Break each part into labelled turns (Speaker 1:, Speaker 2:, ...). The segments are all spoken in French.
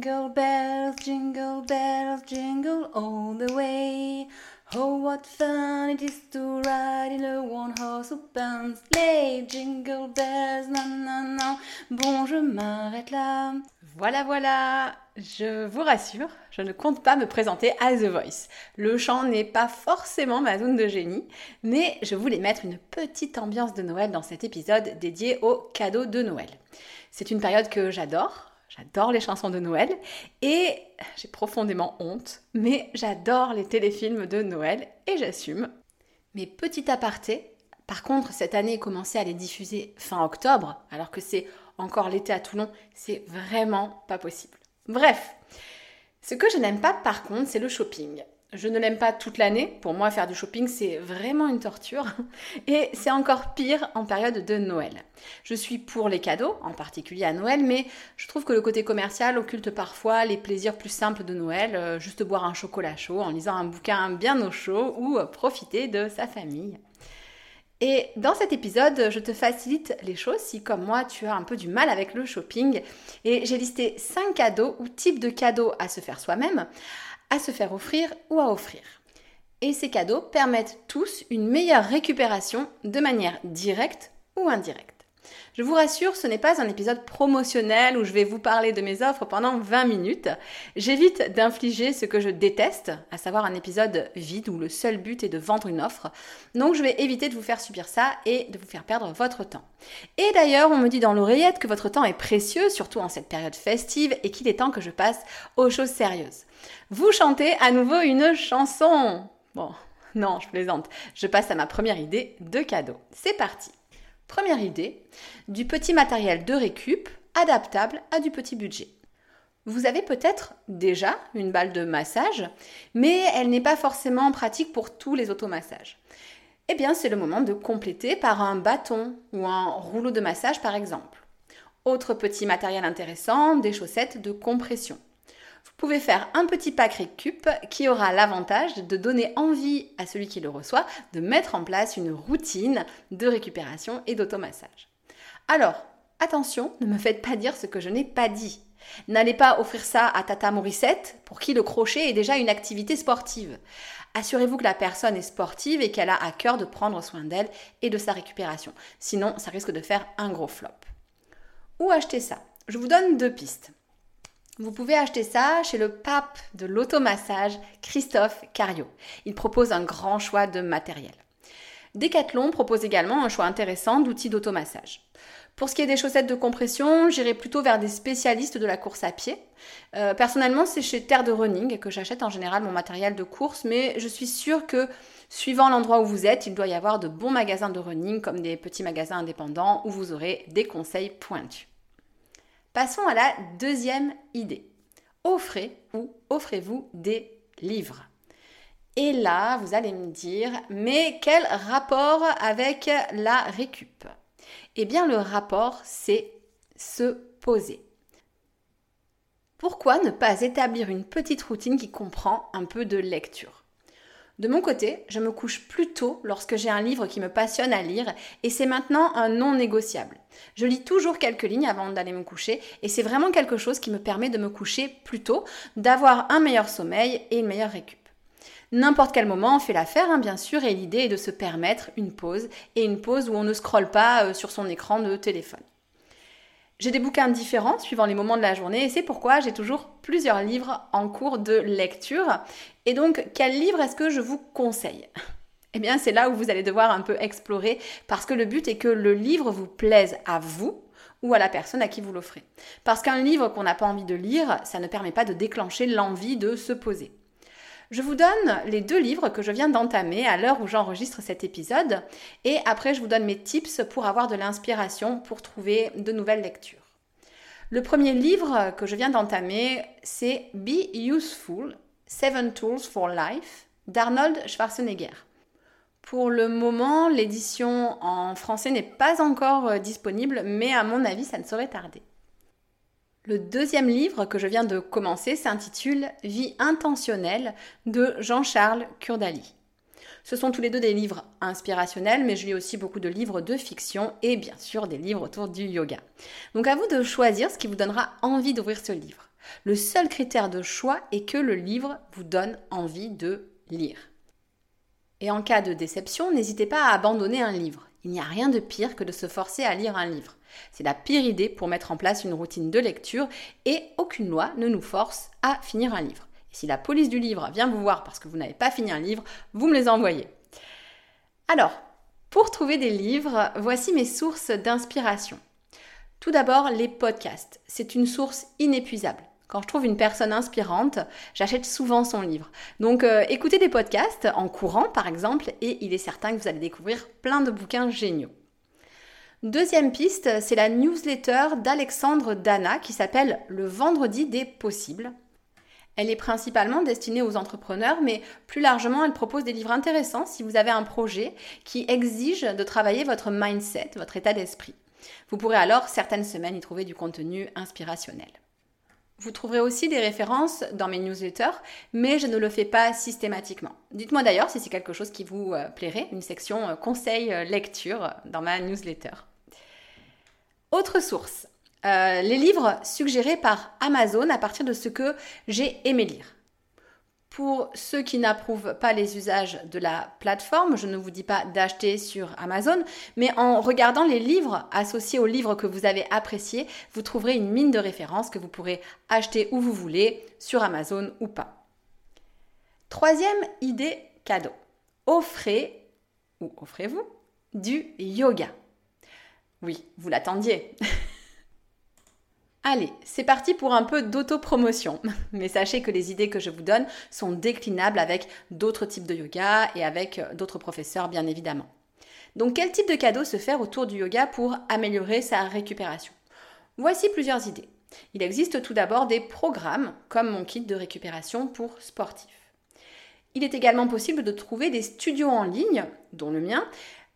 Speaker 1: Jingle bells, jingle bells, jingle all the way. Oh, what fun it is to ride in a one horse open sleigh. Jingle bells, nan nan nan. Bon, je m'arrête là. Voilà, voilà. Je vous rassure, je ne compte pas me présenter à The Voice. Le chant n'est pas forcément ma zone de génie, mais je voulais mettre une petite ambiance de Noël dans cet épisode dédié aux cadeaux de Noël. C'est une période que j'adore, J'adore les chansons de Noël et j'ai profondément honte, mais j'adore les téléfilms de Noël et j'assume. Mais petit aparté, par contre, cette année, commencer à les diffuser fin octobre, alors que c'est encore l'été à Toulon, c'est vraiment pas possible. Bref, ce que je n'aime pas par contre, c'est le shopping. Je ne l'aime pas toute l'année. Pour moi, faire du shopping, c'est vraiment une torture. Et c'est encore pire en période de Noël. Je suis pour les cadeaux, en particulier à Noël, mais je trouve que le côté commercial occulte parfois les plaisirs plus simples de Noël, euh, juste boire un chocolat chaud en lisant un bouquin bien au chaud ou profiter de sa famille. Et dans cet épisode, je te facilite les choses si, comme moi, tu as un peu du mal avec le shopping. Et j'ai listé 5 cadeaux ou types de cadeaux à se faire soi-même à se faire offrir ou à offrir. Et ces cadeaux permettent tous une meilleure récupération de manière directe ou indirecte. Je vous rassure, ce n'est pas un épisode promotionnel où je vais vous parler de mes offres pendant 20 minutes. J'évite d'infliger ce que je déteste, à savoir un épisode vide où le seul but est de vendre une offre. Donc je vais éviter de vous faire subir ça et de vous faire perdre votre temps. Et d'ailleurs, on me dit dans l'oreillette que votre temps est précieux, surtout en cette période festive, et qu'il est temps que je passe aux choses sérieuses. Vous chantez à nouveau une chanson. Bon, non, je plaisante. Je passe à ma première idée de cadeau. C'est parti. Première idée, du petit matériel de récup adaptable à du petit budget. Vous avez peut-être déjà une balle de massage, mais elle n'est pas forcément pratique pour tous les automassages. Eh bien, c'est le moment de compléter par un bâton ou un rouleau de massage par exemple. Autre petit matériel intéressant, des chaussettes de compression vous pouvez faire un petit pack récup qui aura l'avantage de donner envie à celui qui le reçoit de mettre en place une routine de récupération et d'automassage. Alors, attention, ne me faites pas dire ce que je n'ai pas dit. N'allez pas offrir ça à Tata Morissette, pour qui le crochet est déjà une activité sportive. Assurez-vous que la personne est sportive et qu'elle a à cœur de prendre soin d'elle et de sa récupération. Sinon, ça risque de faire un gros flop. Où acheter ça? Je vous donne deux pistes. Vous pouvez acheter ça chez le pape de l'automassage, Christophe Cario. Il propose un grand choix de matériel. Decathlon propose également un choix intéressant d'outils d'automassage. Pour ce qui est des chaussettes de compression, j'irai plutôt vers des spécialistes de la course à pied. Euh, personnellement, c'est chez Terre de Running que j'achète en général mon matériel de course, mais je suis sûre que suivant l'endroit où vous êtes, il doit y avoir de bons magasins de running comme des petits magasins indépendants où vous aurez des conseils pointus. Passons à la deuxième idée. Offrez ou offrez-vous des livres. Et là, vous allez me dire, mais quel rapport avec la récup? Eh bien, le rapport, c'est se poser. Pourquoi ne pas établir une petite routine qui comprend un peu de lecture? De mon côté, je me couche plus tôt lorsque j'ai un livre qui me passionne à lire et c'est maintenant un non négociable. Je lis toujours quelques lignes avant d'aller me coucher et c'est vraiment quelque chose qui me permet de me coucher plus tôt, d'avoir un meilleur sommeil et une meilleure récup. N'importe quel moment fait l'affaire, hein, bien sûr, et l'idée est de se permettre une pause et une pause où on ne scrolle pas euh, sur son écran de téléphone. J'ai des bouquins différents suivant les moments de la journée et c'est pourquoi j'ai toujours plusieurs livres en cours de lecture. Et donc, quel livre est-ce que je vous conseille? Eh bien, c'est là où vous allez devoir un peu explorer parce que le but est que le livre vous plaise à vous ou à la personne à qui vous l'offrez. Parce qu'un livre qu'on n'a pas envie de lire, ça ne permet pas de déclencher l'envie de se poser. Je vous donne les deux livres que je viens d'entamer à l'heure où j'enregistre cet épisode et après je vous donne mes tips pour avoir de l'inspiration pour trouver de nouvelles lectures. Le premier livre que je viens d'entamer, c'est Be Useful, Seven Tools for Life d'Arnold Schwarzenegger. Pour le moment, l'édition en français n'est pas encore euh, disponible, mais à mon avis, ça ne saurait tarder. Le deuxième livre que je viens de commencer s'intitule Vie intentionnelle de Jean-Charles Kurdali. Ce sont tous les deux des livres inspirationnels, mais je lis aussi beaucoup de livres de fiction et bien sûr des livres autour du yoga. Donc à vous de choisir ce qui vous donnera envie d'ouvrir ce livre. Le seul critère de choix est que le livre vous donne envie de lire. Et en cas de déception, n'hésitez pas à abandonner un livre. Il n'y a rien de pire que de se forcer à lire un livre. C'est la pire idée pour mettre en place une routine de lecture et aucune loi ne nous force à finir un livre. Et si la police du livre vient vous voir parce que vous n'avez pas fini un livre, vous me les envoyez. Alors, pour trouver des livres, voici mes sources d'inspiration. Tout d'abord, les podcasts. C'est une source inépuisable. Quand je trouve une personne inspirante, j'achète souvent son livre. Donc euh, écoutez des podcasts en courant par exemple et il est certain que vous allez découvrir plein de bouquins géniaux. Deuxième piste, c'est la newsletter d'Alexandre Dana qui s'appelle Le vendredi des possibles. Elle est principalement destinée aux entrepreneurs, mais plus largement, elle propose des livres intéressants si vous avez un projet qui exige de travailler votre mindset, votre état d'esprit. Vous pourrez alors certaines semaines y trouver du contenu inspirationnel. Vous trouverez aussi des références dans mes newsletters, mais je ne le fais pas systématiquement. Dites-moi d'ailleurs si c'est quelque chose qui vous euh, plairait, une section euh, conseil euh, lecture dans ma newsletter. Autre source, les livres suggérés par Amazon à partir de ce que j'ai aimé lire. Pour ceux qui n'approuvent pas les usages de la plateforme, je ne vous dis pas d'acheter sur Amazon, mais en regardant les livres associés aux livres que vous avez appréciés, vous trouverez une mine de référence que vous pourrez acheter où vous voulez, sur Amazon ou pas. Troisième idée cadeau. Offrez, ou offrez-vous, du yoga. Oui, vous l'attendiez. Allez, c'est parti pour un peu d'autopromotion. Mais sachez que les idées que je vous donne sont déclinables avec d'autres types de yoga et avec euh, d'autres professeurs, bien évidemment. Donc, quel type de cadeau se faire autour du yoga pour améliorer sa récupération? Voici plusieurs idées. Il existe tout d'abord des programmes comme mon kit de récupération pour sportifs. Il est également possible de trouver des studios en ligne, dont le mien,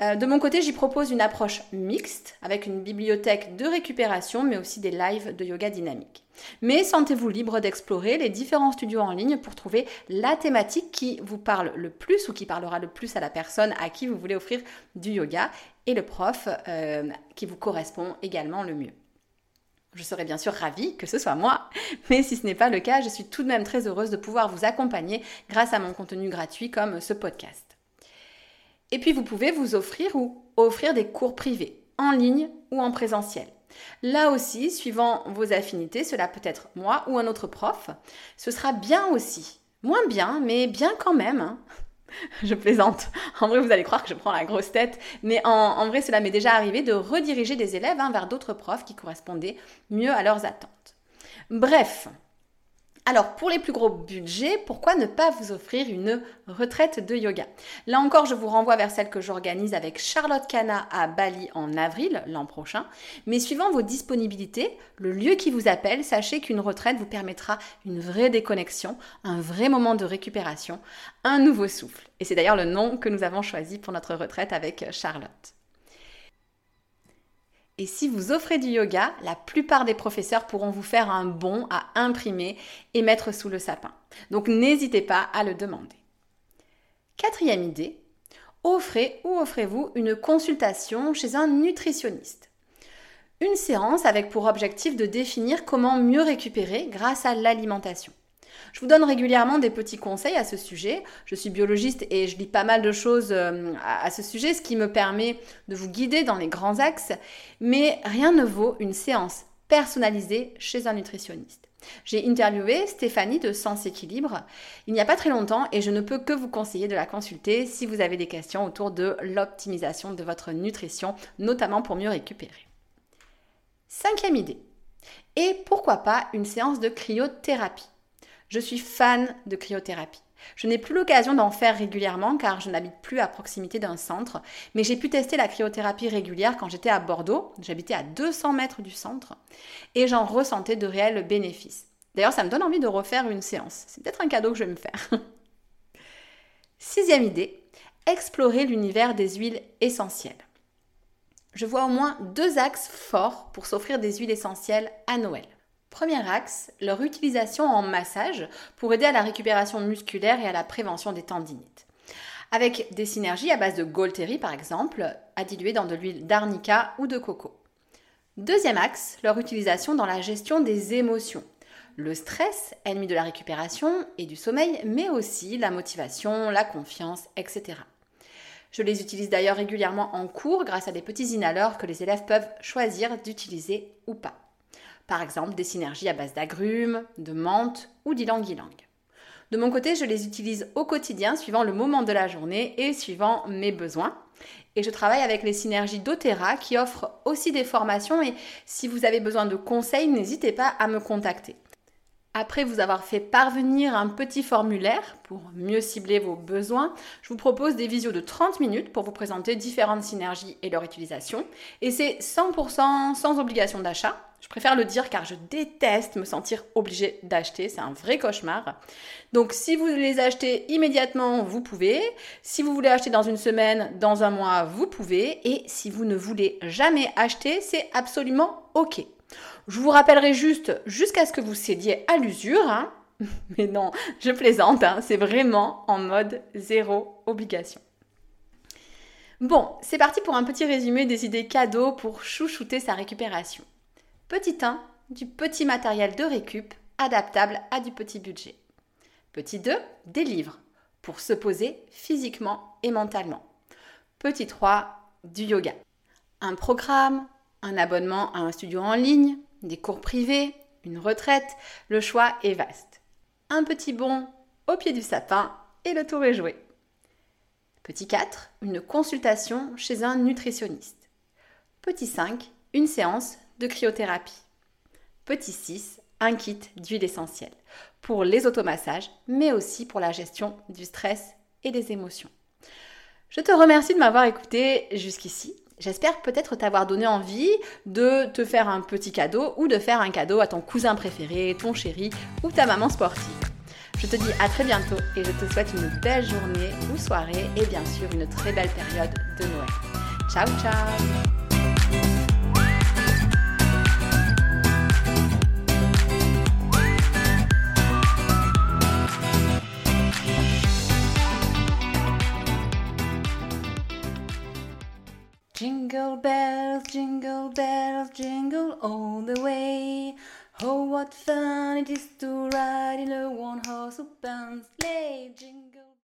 Speaker 1: euh, de mon côté, j'y propose une approche mixte avec une bibliothèque de récupération, mais aussi des lives de yoga dynamique. Mais sentez-vous libre d'explorer les différents studios en ligne pour trouver la thématique qui vous parle le plus ou qui parlera le plus à la personne à qui vous voulez offrir du yoga et le prof euh, qui vous correspond également le mieux. Je serais bien sûr ravie que ce soit moi, mais si ce n'est pas le cas, je suis tout de même très heureuse de pouvoir vous accompagner grâce à mon contenu gratuit comme ce podcast. Et puis vous pouvez vous offrir ou offrir des cours privés, en ligne ou en présentiel. Là aussi, suivant vos affinités, cela peut être moi ou un autre prof. Ce sera bien aussi. Moins bien, mais bien quand même. Hein. Je plaisante. En vrai, vous allez croire que je prends la grosse tête, mais en, vrai, cela m'est déjà arrivé de rediriger des élèves hein, vers d'autres profs qui correspondaient mieux à leurs attentes. Bref, alors, pour les plus gros budgets, pourquoi ne pas vous offrir une retraite de yoga? Là encore, je vous renvoie vers celle que j'organise avec Charlotte Cana à Bali en avril l'an prochain. Mais suivant vos disponibilités, le lieu qui vous appelle, sachez qu'une retraite vous permettra une vraie déconnexion, un vrai moment de récupération, un nouveau souffle. Et c'est d'ailleurs le nom que nous avons choisi pour notre retraite avec Charlotte. Et si vous offrez du yoga, la plupart des professeurs pourront vous faire un bon à imprimer et mettre sous le sapin. Donc n'hésitez pas à le demander. Quatrième idée, offrez ou offrez-vous une consultation chez un nutritionniste. Une séance avec pour objectif de définir comment mieux récupérer grâce à l'alimentation. Je vous donne régulièrement des petits conseils à ce sujet. Je suis biologiste et je lis pas mal de choses euh, à ce sujet, ce qui me permet de vous guider dans les grands axes. Mais rien ne vaut une séance personnalisé chez un nutritionniste. J'ai interviewé Stéphanie de Sens Équilibre il n'y a pas très longtemps et je ne peux que vous conseiller de la consulter si vous avez des questions autour de l'optimisation de votre nutrition, notamment pour mieux récupérer. Cinquième idée. Et pourquoi pas une séance de cryothérapie? Je suis fan de cryothérapie. Je n'ai plus l'occasion d'en faire régulièrement car je n'habite plus à proximité d'un centre, mais j'ai pu tester la cryothérapie régulière quand j'étais à Bordeaux, j'habitais à 200 mètres du centre, et j'en ressentais de réels bénéfices. D'ailleurs, ça me donne envie de refaire une séance. C'est peut-être un cadeau que je vais me faire. Sixième idée, explorer l'univers des huiles essentielles. Je vois au moins deux axes forts pour s'offrir des huiles essentielles à Noël. Premier axe, leur utilisation en massage pour aider à la récupération musculaire et à la prévention des tendinites. Avec des synergies à base de Golteri par exemple, à diluer dans de l'huile d'arnica ou de coco. Deuxième axe, leur utilisation dans la gestion des émotions. Le stress, ennemi de la récupération et du sommeil, mais aussi la motivation, la confiance, etc. Je les utilise d'ailleurs régulièrement en cours grâce à des petits inhaleurs que les élèves peuvent choisir d'utiliser ou pas par exemple des synergies à base d'agrumes, de menthe ou d'ylang-ylang. De mon côté, je les utilise au quotidien suivant le moment de la journée et suivant mes besoins. Et je travaille avec les synergies doTERRA qui offrent aussi des formations et si vous avez besoin de conseils, n'hésitez pas à me contacter. Après vous avoir fait parvenir un petit formulaire pour mieux cibler vos besoins, je vous propose des visios de 30 minutes pour vous présenter différentes synergies et leur utilisation. Et c'est 100% sans obligation d'achat. Je préfère le dire car je déteste me sentir obligée d'acheter, c'est un vrai cauchemar. Donc si vous les achetez immédiatement, vous pouvez. Si vous voulez acheter dans une semaine, dans un mois, vous pouvez. Et si vous ne voulez jamais acheter, c'est absolument OK. Je vous rappellerai juste jusqu'à ce que vous cédiez à l'usure. Hein. Mais non, je plaisante, hein. c'est vraiment en mode zéro obligation. Bon, c'est parti pour un petit résumé des idées cadeaux pour chouchouter sa récupération. Petit 1, du petit matériel de récup adaptable à du petit budget. Petit 2, des livres pour se poser physiquement et mentalement. Petit 3, du yoga. Un programme, un abonnement à un studio en ligne, des cours privés, une retraite, le choix est vaste. Un petit bond au pied du sapin et le tour est joué. Petit 4, une consultation chez un nutritionniste. Petit 5, une séance de cryothérapie. Petit 6, un kit d'huile essentielle pour les automassages, mais aussi pour la gestion du stress et des émotions. Je te remercie de m'avoir écouté jusqu'ici. J'espère peut-être t'avoir donné envie de te faire un petit cadeau ou de faire un cadeau à ton cousin préféré, ton chéri ou ta maman sportive. Je te dis à très bientôt et je te souhaite une belle journée ou soirée et bien sûr une très belle période de Noël. Ciao ciao Oh,